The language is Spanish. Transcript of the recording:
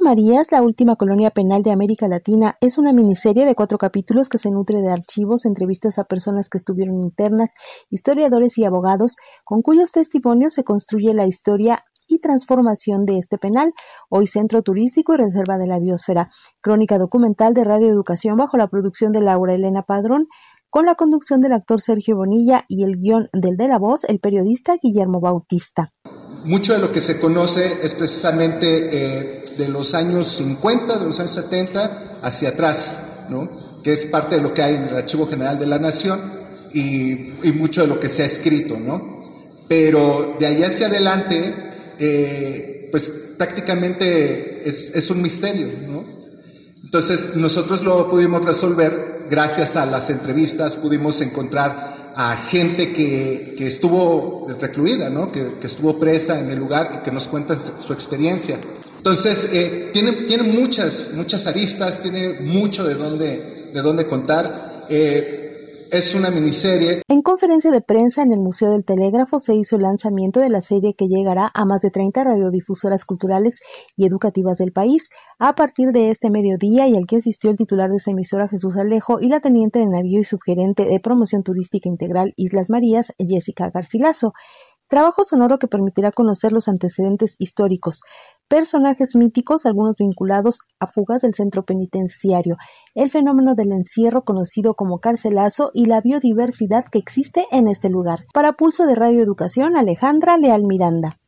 Islas Marías, la última colonia penal de América Latina, es una miniserie de cuatro capítulos que se nutre de archivos, entrevistas a personas que estuvieron internas, historiadores y abogados, con cuyos testimonios se construye la historia y transformación de este penal, hoy centro turístico y reserva de la biosfera. Crónica documental de Radio Educación bajo la producción de Laura Elena Padrón, con la conducción del actor Sergio Bonilla y el guion del de la voz, el periodista Guillermo Bautista. Mucho de lo que se conoce es precisamente eh, de los años 50, de los años 70 hacia atrás, ¿no? que es parte de lo que hay en el Archivo General de la Nación y, mucho de lo que se ha escrito. ¿no? Pero de ahí hacia adelante, eh, pues prácticamente es, es un misterio. ¿no? Entonces nosotros lo pudimos resolver gracias a las entrevistas, pudimos encontrar a gente que, que estuvo recluida, ¿no? que, que, estuvo presa en el lugar y que nos cuentan su experiencia. Entonces, eh, tiene, tiene muchas, muchas aristas, tiene mucho de dónde, de contar. Eh, es una miniserie. En conferencia de prensa en el Museo del Telégrafo se hizo el lanzamiento de la serie que llegará a más de 30 radiodifusoras culturales y educativas del país a partir de este mediodía y al que asistió el titular de esa emisora Jesús Alejo y la teniente de navío y subgerente de promoción turística integral Islas Marías Jessica Garcilaso. Trabajo sonoro que permitirá conocer los antecedentes históricos, personajes míticos, algunos vinculados a fugas del centro penitenciario, el fenómeno del encierro conocido como carcelazo y la biodiversidad que existe en este lugar. Para Pulso de Radio Educación, Alejandra Leal Miranda.